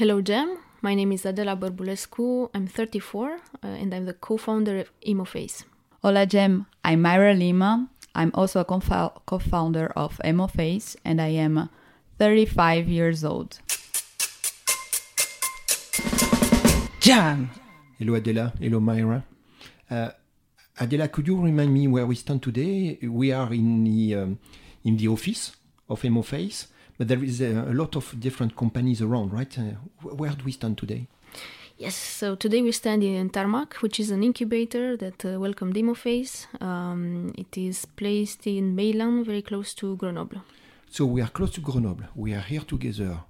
Hello, Jem. My name is Adela Bărbulescu. I'm 34 uh, and I'm the co founder of EmoFace. Hola, Jem. I'm Mayra Lima. I'm also a co founder of EmoFace and I am 35 years old. Jam! Hello, Adela. Hello, Mayra. Uh, Adela, could you remind me where we stand today? We are in the, um, in the office of EmoFace but there is a, a lot of different companies around, right? Uh, where do we stand today? Yes, so today we stand in Tarmac, which is an incubator that uh, welcomed EmoFace. Um, it is placed in Meylan, very close to Grenoble. So we are close to Grenoble. We are here together.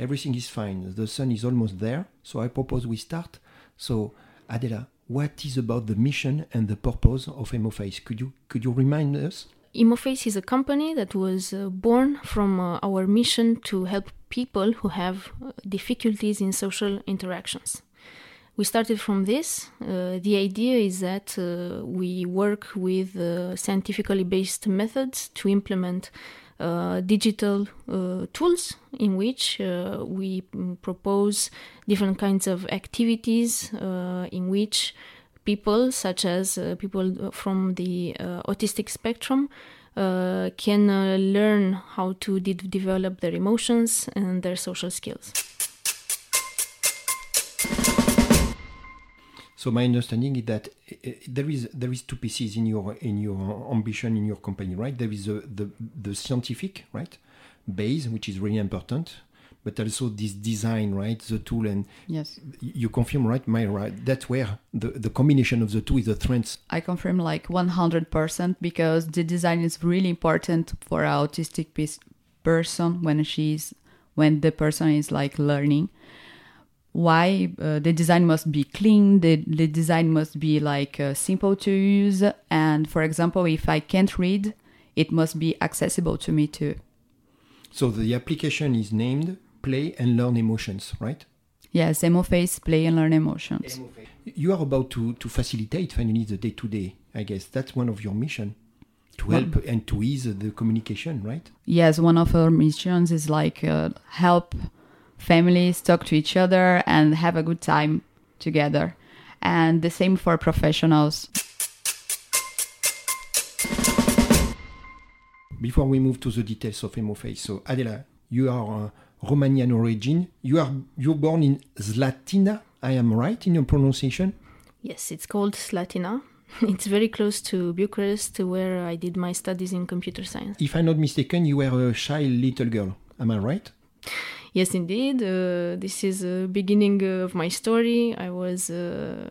Everything is fine. The sun is almost there. So I propose we start. So Adela, what is about the mission and the purpose of EmoFace? Could you could you remind us? EmoFace is a company that was uh, born from uh, our mission to help people who have uh, difficulties in social interactions. We started from this. Uh, the idea is that uh, we work with uh, scientifically based methods to implement digital tools in which we mm, propose different kinds of activities in which people, such as uh, people from the uh, autistic spectrum, uh, can learn how to de- develop their emotions and their social skills. So my understanding is that there is there is two pieces in your in your ambition in your company, right? There is the the, the scientific right base, which is really important, but also this design, right? The tool and yes, you confirm, right, Mayra? That's where the the combination of the two is the strength. I confirm like one hundred percent because the design is really important for an autistic person when she's when the person is like learning. Why uh, the design must be clean, the, the design must be like uh, simple to use, and for example, if I can't read, it must be accessible to me too. So the application is named play and learn emotions, right? Yes, EmoFace, play and learn emotions. You are about to, to facilitate finally the day to day, I guess. That's one of your mission to help well, and to ease the communication, right? Yes, one of our missions is like uh, help families talk to each other and have a good time together. And the same for professionals. Before we move to the details of EmoFace, so Adela, you are uh, Romanian origin. You are you born in Zlatina. I am right in your pronunciation. Yes, it's called Slatina. It's very close to Bucharest, where I did my studies in computer science. If I'm not mistaken, you were a shy little girl. Am I right? Yes, indeed. Uh, this is the beginning of my story. I was, uh,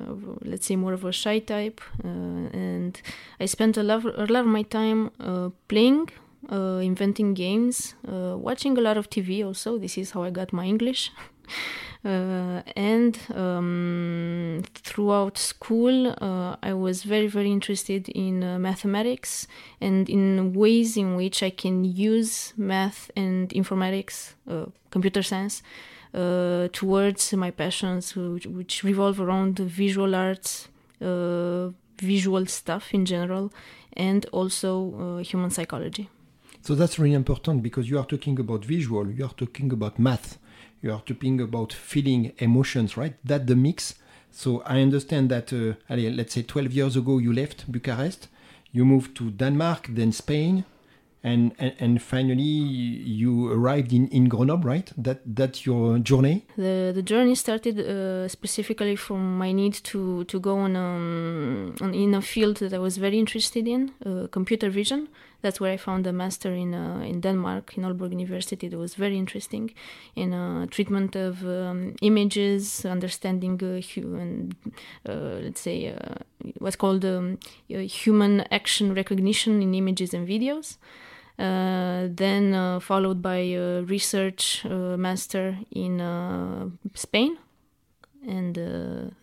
let's say, more of a shy type, uh, and I spent a lot, a lot of my time uh, playing uh, inventing games, uh, watching a lot of TV also. This is how I got my English. Uh, and um, throughout school, uh, I was very, very interested in uh, mathematics and in ways in which I can use math and informatics, uh, computer science, towards my passions, which, which, revolve around visual arts, visual stuff in general, and also human psychology. So that's really important because you are talking about visual, you are talking about math, you are talking about feeling emotions, right? That the mix. So I understand that, uh, let's say 12 years ago you left Bucharest, you moved to Denmark, then Spain, and, and, and finally you arrived in, in Grenoble, right? That that's your journey. The the journey started uh, specifically from my need to to go on, um, on in a field that I was very interested in, uh, computer vision. That's where I found a master in uh, in Denmark in Aalborg University. That was very interesting in uh, treatment of um, images, understanding uh, human, uh, let's say what's called um, human action recognition in images and videos. Uh, then uh, followed by a research uh, master in Spain, and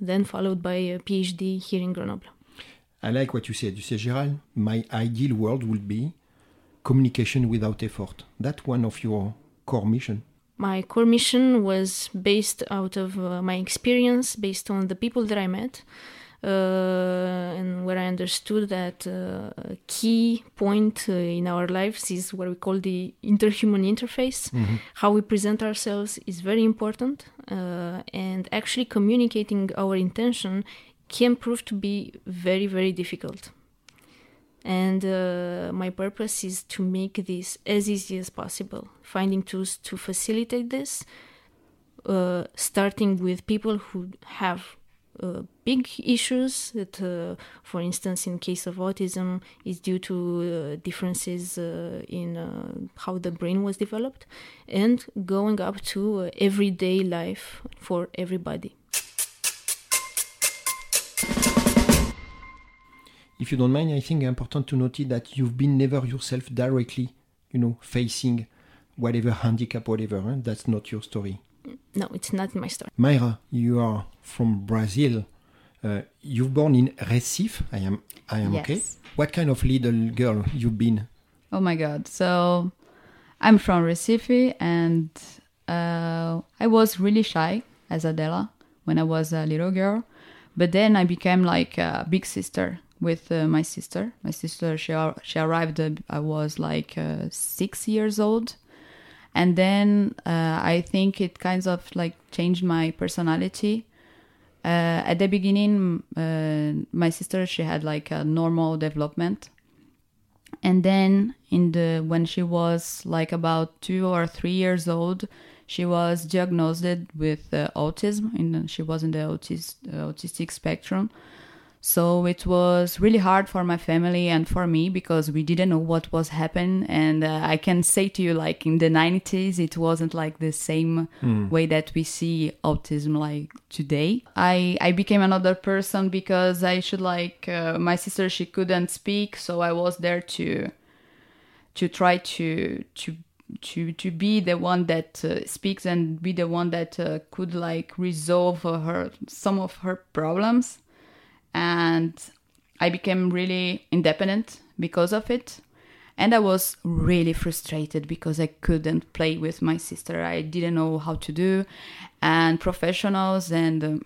then followed by a PhD here in Grenoble. I like what you said. You said, Gérald, my ideal world would be communication without effort. That one of your core mission. My core mission was based out of uh, my experience, based on the people that I met. uh, and where I understood that uh, a key point uh, in our lives is what we call the interhuman interface. How we present ourselves is very important, uh, and actually communicating our intention can prove to be very, very difficult. And uh, my purpose is to make this as easy as possible, finding tools to facilitate this, uh, starting with people who have uh, big issues that, uh, for instance, in case of autism, is due to uh, differences uh, in uh, how the brain was developed, and going up to uh, everyday life for everybody. If you don't mind, I think it's important to note that you've been never yourself directly, you know, facing whatever handicap, whatever. Huh? That's not your story. No, it's not my story. Mayra, you are from Brazil. Uh, you've born in Recife. I am. I am okay. Yes. What kind of little girl you've been? Oh my god. So I'm from Recife and uh, I was really shy as Adela when I was a little girl. But then I became like a big sister with uh, my sister. My sister, she, she arrived, uh, I was like uh, six years old. And then uh, I think it kind of like changed my personality. At the beginning, my sister, she had like a normal development and then in the when she was like about two or three years old she was diagnosed with autism and she was in the autis- autistic spectrum so it was really hard for my family and for me because we didn't know what was happening and uh, i can say to you like in the 90s it wasn't like the same way that we see autism like today. I i became another person because i should like uh, my sister she couldn't speak. So i was there to to try to to to to be the one that uh, speaks and be the one that uh, could like resolve her some of her problems and I became really independent because of it. And I was really frustrated because I couldn't play with my sister. I didn't know how to do, and professionals and um,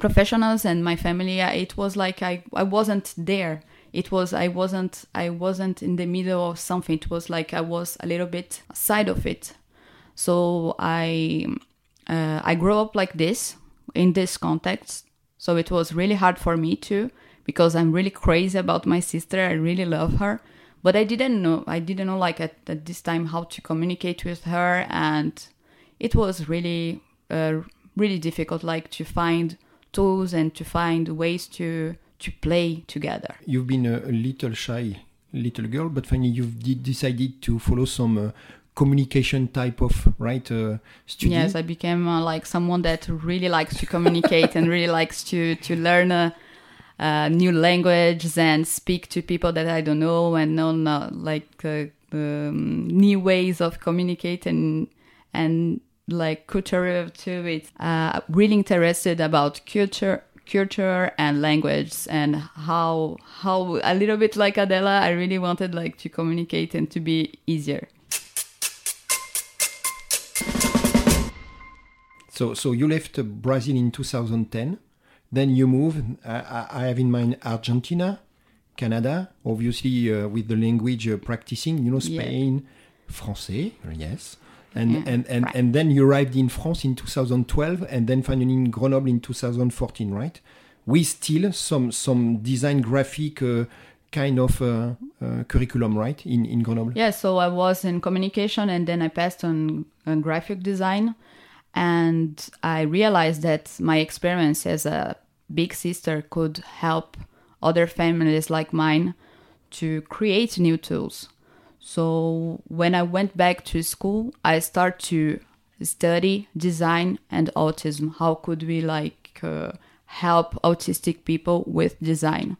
professionals and my family. uh, It was like I I wasn't there. It was I wasn't I wasn't in the middle of something. It was like I was a little bit side of it. So I uh, I grew up like this in this context. So it was really hard for me too because I'm really crazy about my sister. I really love her, but I didn't know. I didn't know like at, at this time how to communicate with her, and it was really uh, really difficult like to find tools and to find ways to to play together. You've been a, little shy little girl, but finally you've de- decided to follow some uh, communication type of right uh, study. Yes, I became uh, like someone that really likes to communicate and really likes to to learn uh, uh, new languages and speak to people that I don't know and know uh, like uh, um, new ways of communicating and like culture too. It's uh, really interested about culture culture and language and how how a little bit like Adela I really wanted like to communicate and to be easier So, so you left Brazil in 2010. Then you move. I, I- have in mind Argentina, Canada, obviously uh, with the language uh, practicing. You know, Yeah. Spain, Français, yes. And, Yeah, and, and, right. and then you arrived in France in 2012 and then finally in Grenoble in 2014, right? With still some some design graphic uh, kind of uh, uh, curriculum, right? In, in Grenoble. Yeah, so I was in communication and then I passed on, on graphic design. And I realized that my experience as a big sister could help other families like mine to create new tools. So when I went back to school, I started to study design and autism. How could we like uh, help autistic people with design?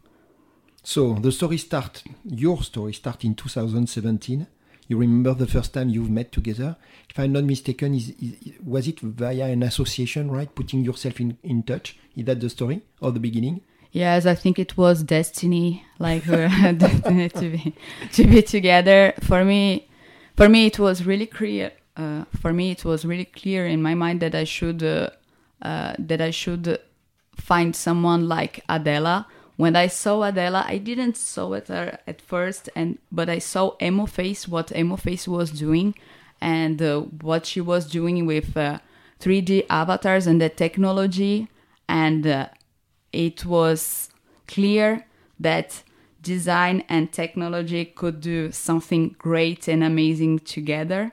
So the story start, your story start in 2017. You remember the first time you've met together? If I'm not mistaken, is, is was it via an association, right? Putting yourself in, in touch. Is that the story or the beginning? Yes, I think it was destiny, like destiny to be to be together. For me, for me, it was really clear. Uh, for me, it was really clear in my mind that I should uh, uh, that I should find someone like Adela. When I saw Adela, I didn't saw it her at first, and but I saw Emo Face, what Emo Face was doing, and uh, what she was doing with uh, 3D avatars and the technology, and uh, it was clear that design and technology could do something great and amazing together.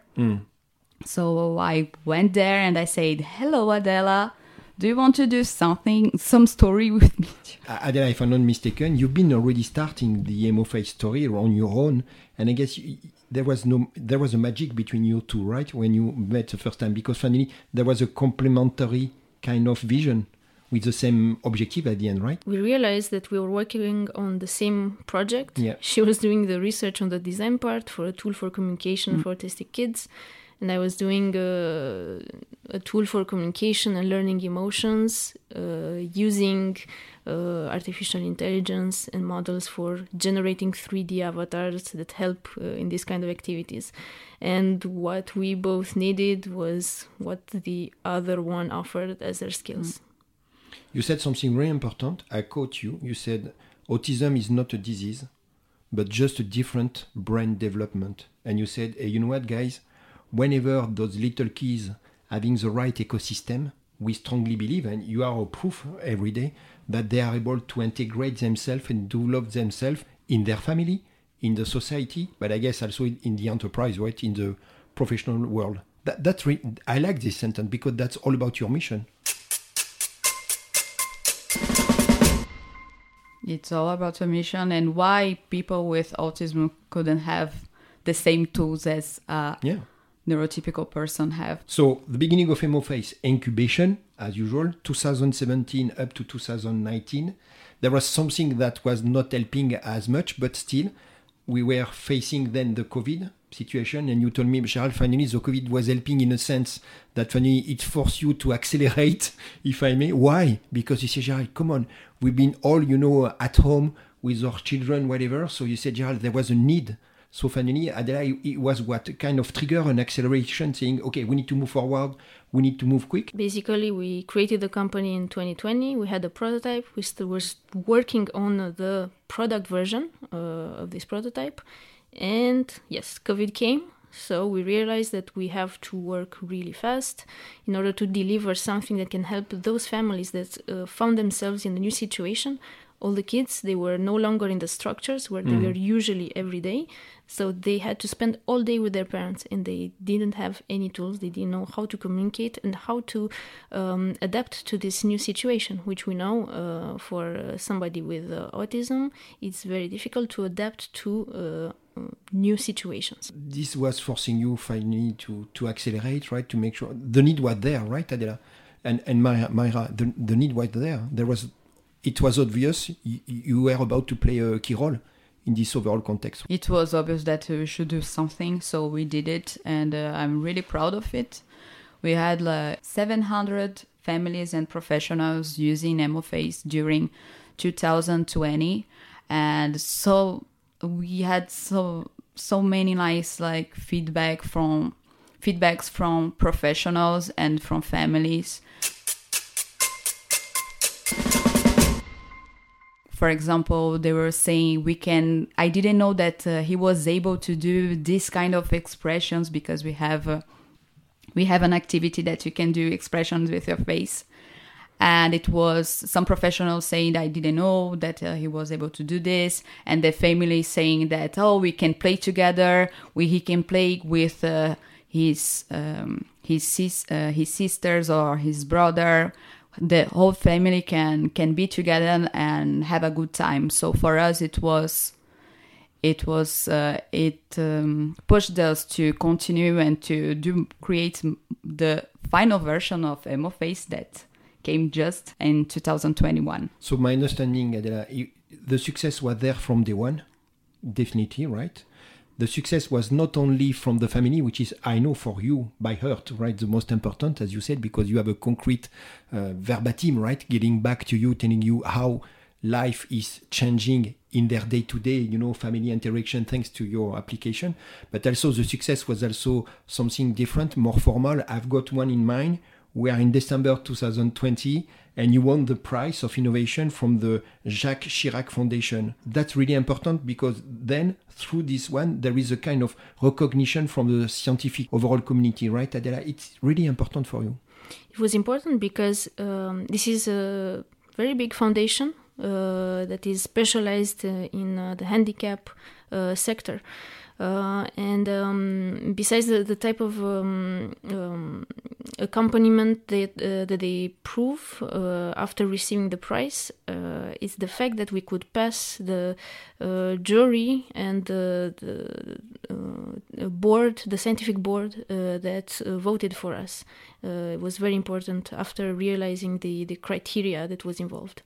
So I went there and I said, "Hello, Adela. Do you want to do something, some story with me?" Uh, Adela, if I'm not mistaken, you've been already starting the emo story on your own, and I guess you, there was no there was a magic between you two, right? When you met the first time, because finally there was a complementary kind of vision with the same objective at the end, right? we realized that we were working on the same project. Yeah. She was doing the research on the design part for a tool for communication for autistic kids, and I was doing uh, a tool for communication and learning emotions uh, using uh, artificial intelligence and models for generating 3D avatars that help uh, in these kind of activities. And what we both needed was what the other one offered as their skills. You said something very important. I quote you. You said autism is not a disease, but just a different brain development. And you said, hey, you know what, guys? Whenever those little kids having the right ecosystem, we strongly believe, and you are a proof every day, that they are able to integrate themselves and develop themselves in their family, in the society, but I guess also in, the enterprise, right, in the professional world. That, that's re- I like this sentence because that's all about your mission. It's all about a mission and why people with autism couldn't have the same tools as a Yeah. Neurotypical person have. So the beginning of Emoface incubation, as usual, 2017 up to 2019. There was something that was not helping as much, but still, we were facing then the COVID situation, and you told me, Charles, finally the COVID was helping in a sense that finally it forced you to accelerate, if I may. Why? Because you say, Gerald, come on, we've been all, you know, at home with our children, whatever. So you said, Gerald, there was a need. So finally, Adela, it was what kind of trigger an acceleration, saying, okay, we need to move forward, we need to move quick. Basically, we created the company in 2020. We had a prototype. We still were working on the product version uh, of this prototype. And yes, COVID came. So we realized that we have to work really fast in order to deliver something that can help those families that uh, found themselves in a new situation. All the kids, they were no longer in the structures where they were usually every day. So they had to spend all day with their parents and they didn't have any tools. They didn't know how to communicate and how to um, adapt to this new situation, which we know uh, for uh, somebody with uh, autism, it's very difficult to adapt to uh, uh, new situations. This was forcing you finally to, to accelerate, right? To make sure the need was there, right, Adela? And and Mayra, Mayra the, the need was there. There was, it was obvious you, were about to play a key role in this overall context. It was obvious that we should do something, so we did it, and uh, I'm really proud of it. We had like 700 families and professionals using Emoface during 2020, and so we had so so many nice like feedback from feedbacks from professionals and from families. For example, they were saying we can. I didn't know that uh, he was able to do this kind of expressions because we have uh, we have an activity that you can do expressions with your face, and it was some professionals saying I didn't know that uh, he was able to do this, and the family saying that oh we can play together, we he can play with uh, his um, his sis, uh, his sisters or his brother the whole family can can be together and have a good time so for us it was it was uh, it um, pushed us to continue and to do create the final version of Emoface that came just in 2021 So my understanding, Adela, the success was there from day one, definitely, right? The success was not only from the family, which is, I know, for you by heart, right? The most important, as you said, because you have a concrete uh, verbatim, right? Getting back to you, telling you how life is changing in their day to day, you know, family interaction thanks to your application. But also the success was also something different, more formal. I've got one in mind we are in December 2020 and you won the prize of innovation from the Jacques Chirac Foundation. That's really important because then through this one, there is a kind of recognition from the scientific overall community, right, Adela? It's really important for you. It was important because um, this is a very big foundation uh, that is specialized uh, in uh, the handicap uh, sector. Uh, and um, besides the, the, type of um, um, accompaniment that, uh, that they prove uh, after receiving the prize uh, is the fact that we could pass the uh, jury and the, the board, the scientific board that voted for us. it was very important after realizing the, the criteria that was involved.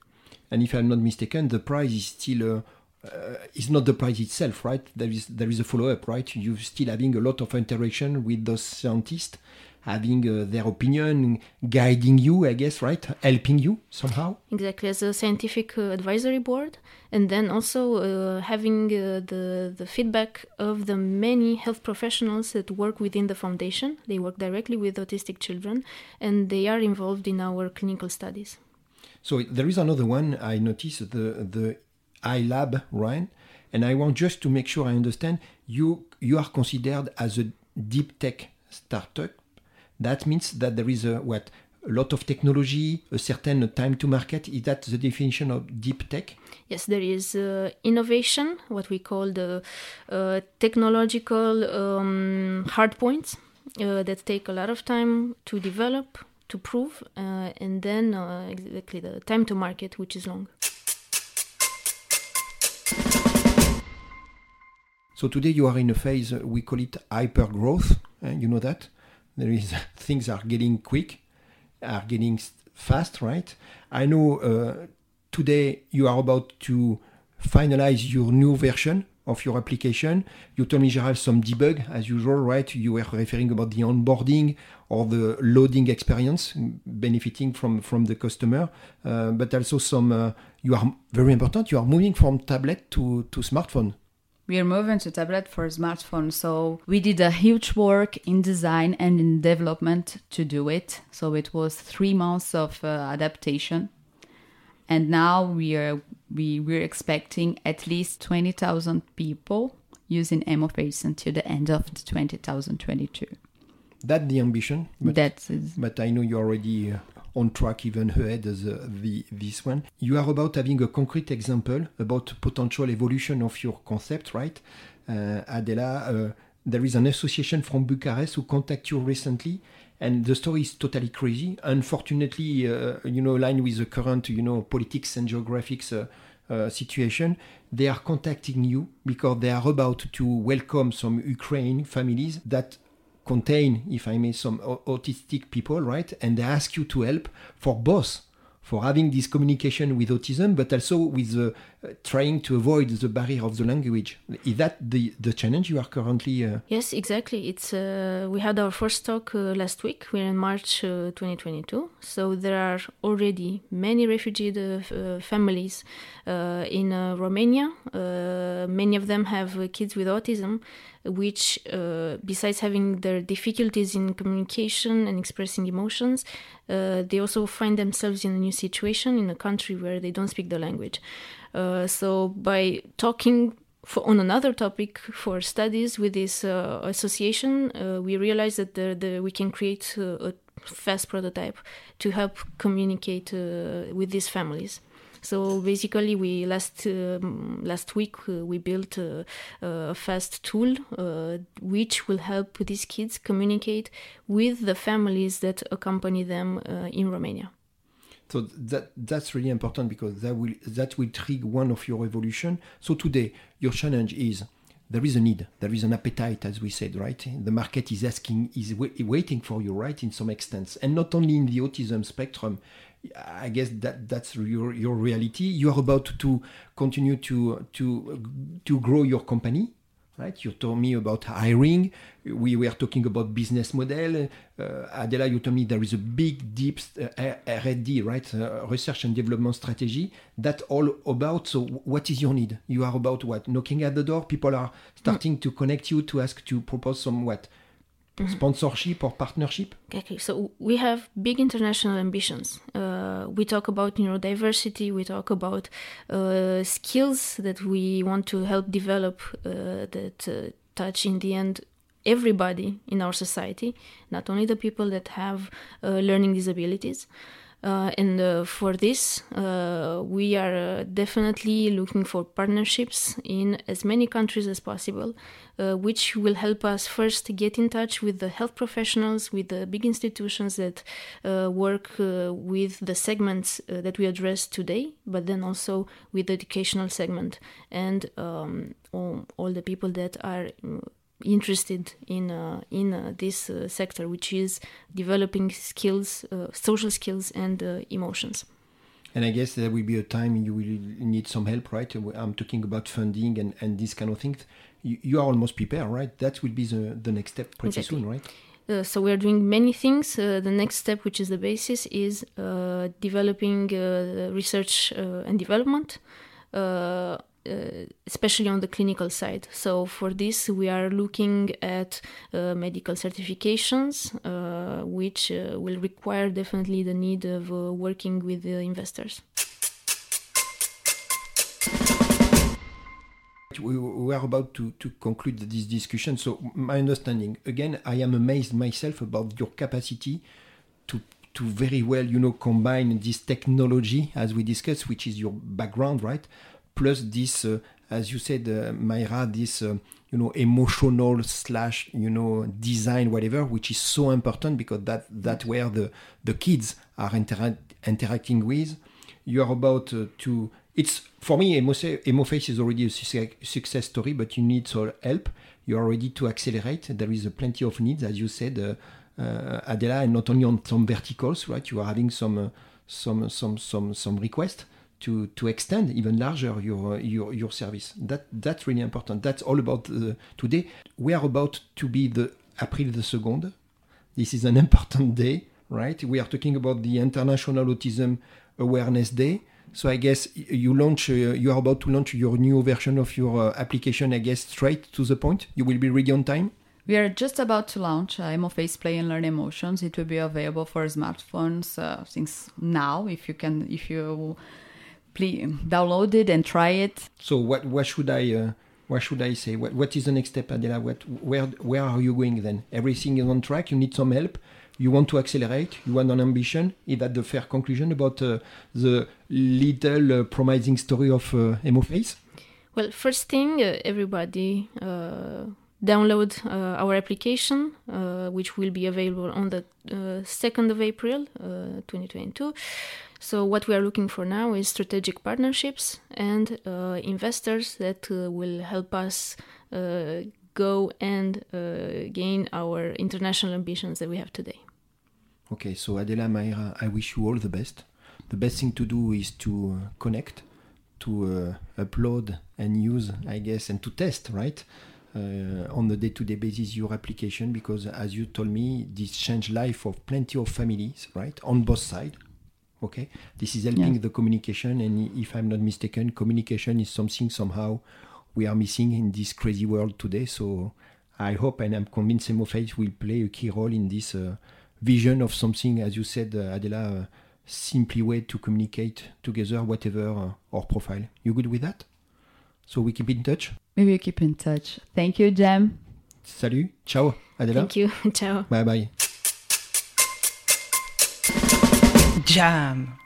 And if I'm not mistaken, the prize is still uh, it's not the prize itself, right? There is there is a follow up, right? You're still having a lot of interaction with those scientists, having uh, their opinion, guiding you, I guess, right? Helping you somehow. Exactly, as a scientific uh, advisory board, and then also uh, having uh, the the feedback of the many health professionals that work within the foundation. They work directly with autistic children, and they are involved in our clinical studies. So there is another one I noticed the the iLab, right? And I want just to make sure I understand you you are considered as a deep tech startup. That means that there is a what a lot of technology, a certain time to market. Is that the definition of deep tech? Yes, there is uh, innovation, what we call the uh, technological um, hard points uh, that take a lot of time to develop, to prove, uh, and then uh, exactly the time to market, which is long. So today you are in a phase uh, we call it hyper growth. Uh, you know that there is things are getting quick, are getting fast, right? I know uh, today you are about to finalize your new version of your application. You told me, Gerald, some debug as usual, right? You were referring about the onboarding or the loading experience benefiting from, from the customer, uh, but also some, uh, you are very important, you are moving from tablet to, to smartphone we are moving to tablet for smartphone so we did a huge work in design and in development to do it. So it was three months of uh, adaptation. And now we are we we're expecting at least 20000 people using emoface until the end of the 2022 that's the ambition but, that's but i know you already uh, on track even ahead as uh, the, this one. You are about having a concrete example about potential evolution of your concept, right? Uh, Adela, uh, there is an association from Bucharest who contacted you recently and the story is totally crazy. Unfortunately, uh, you know, aligned with the current, you know, politics and geographics uh, uh, situation, they are contacting you because they are about to welcome some Ukraine families that contain, if I may, some autistic people, right? And they ask you to help for both for having this communication with autism, but also with trying to avoid the barrier of the language. Is that the, the challenge you are currently? Uh... Yes, exactly. It's uh, we had our first talk uh, last week. We're in March uh, 2022, so there are already many refugee uh, families in Romania. many of them have kids with autism which, besides having their difficulties in communication and expressing emotions, they also find themselves in a new situation in a country where they don't speak the language. Uh, so, by talking for, on another topic for studies with this uh, association, uh, we realized that the, the, we can create a fast prototype to help communicate uh, with these families. So basically, we last um, last week uh, we built a, a fast tool uh, which will help these kids communicate with the families that accompany them uh, in Romania. So that that's really important because that will that will trigger one of your evolution. So today your challenge is there is a need, there is an appetite, as we said, right? The market is asking, is waiting for you, right, in some extent, and not only in the autism spectrum. I guess that that's your your reality. You are about to continue to to to grow your company, right? You told me about hiring. We were talking about business model. Uh, Adela, you told me there is a big, deep uh, R&D, right? Uh, research and development strategy. That all about. So, what is your need? You are about what? Knocking at the door. People are starting mm. to connect you to ask to propose some what sponsorship or partnership? Okay, so we have big international ambitions. Uh, we talk about neurodiversity, we talk about uh, skills that we want to help develop uh, that uh, touch in the end everybody in our society, not only the people that have uh, learning disabilities. Uh, and uh, for this, uh, we are uh, definitely looking for partnerships in as many countries as possible, uh, which will help us first get in touch with the health professionals, with the big institutions that uh, work with the segments that we address today, but then also with the educational segment and um, all, all, the people that are interested in uh, in uh, this uh, sector, which is developing skills, uh, social skills, and uh, emotions. And I guess there will be a time you will need some help, right? I'm talking about funding and, and this kind of things. You, you are almost prepared, right? That will be the, the next step pretty exactly. soon, right? Uh, so we are doing many things. Uh, the next step, which is the basis, is uh, developing research and development uh, especially on the clinical side. So for this, we are looking at uh, medical certifications, uh, which will require definitely the need of working with the investors. we, we are about to, to conclude this discussion. So, my understanding again, I am amazed myself about your capacity to to very well, you know, combine this technology as we discussed, which is your background, right, plus this, uh, as you said, uh, Mayra, this uh, you know emotional slash you know design whatever, which is so important because that that where the the kids are intera- interacting with. You are about to. It's for me, Emoface is already a success story, but you need some help. You are ready to accelerate. There is plenty of needs, as you said, uh, uh, Adela, and not only on some verticals, right? You are having some uh, some some some some requests to to extend even larger your your your service. That that's really important. That's all about uh, today. We are about to be the April the second. This is an important day, right? We are talking about the International Autism Awareness Day. So I guess you launch, uh, you are about to launch your new version of your uh, application. I guess straight to the point. You will be ready on time. We are just about to launch uh, Emoface Play and Learn Emotions. It will be available for smartphones uh, since now. If you can, if you please download it and try it. So what what should I uh, what should I say? What what is the next step, Adela? What where where are you going then? Everything is on track. You need some help. You want to accelerate. You want an ambition. Is that the fair conclusion about uh, the little uh, promising story of uh, Emoface? Well, first thing, uh, everybody uh, download uh, our application, uh, which will be available on the uh, 2nd of April 2022. So, what we are looking for now is strategic partnerships and uh, investors that uh, will help us uh, go and uh, gain our international ambitions that we have today. Okay, so Adela Mayra, I wish you all the best. The best thing to do is to uh, connect, to uh, upload and use, I guess, and to test, right? On the day-to-day basis your application because as you told me this changed life of plenty of families right on both sides okay? This is helping yeah. the communication and if i'm not mistaken communication is something somehow we are missing in this crazy world today. So i hope and i'm convinced Emoface will play a key role in this uh, vision of something as you said uh, adela uh, simply way to communicate together whatever uh, our profile. You good with that? So we keep in touch maybe we keep in touch. Thank you Jem. Salut. Ciao. Adela thank you. Ciao. Bye bye. Jam.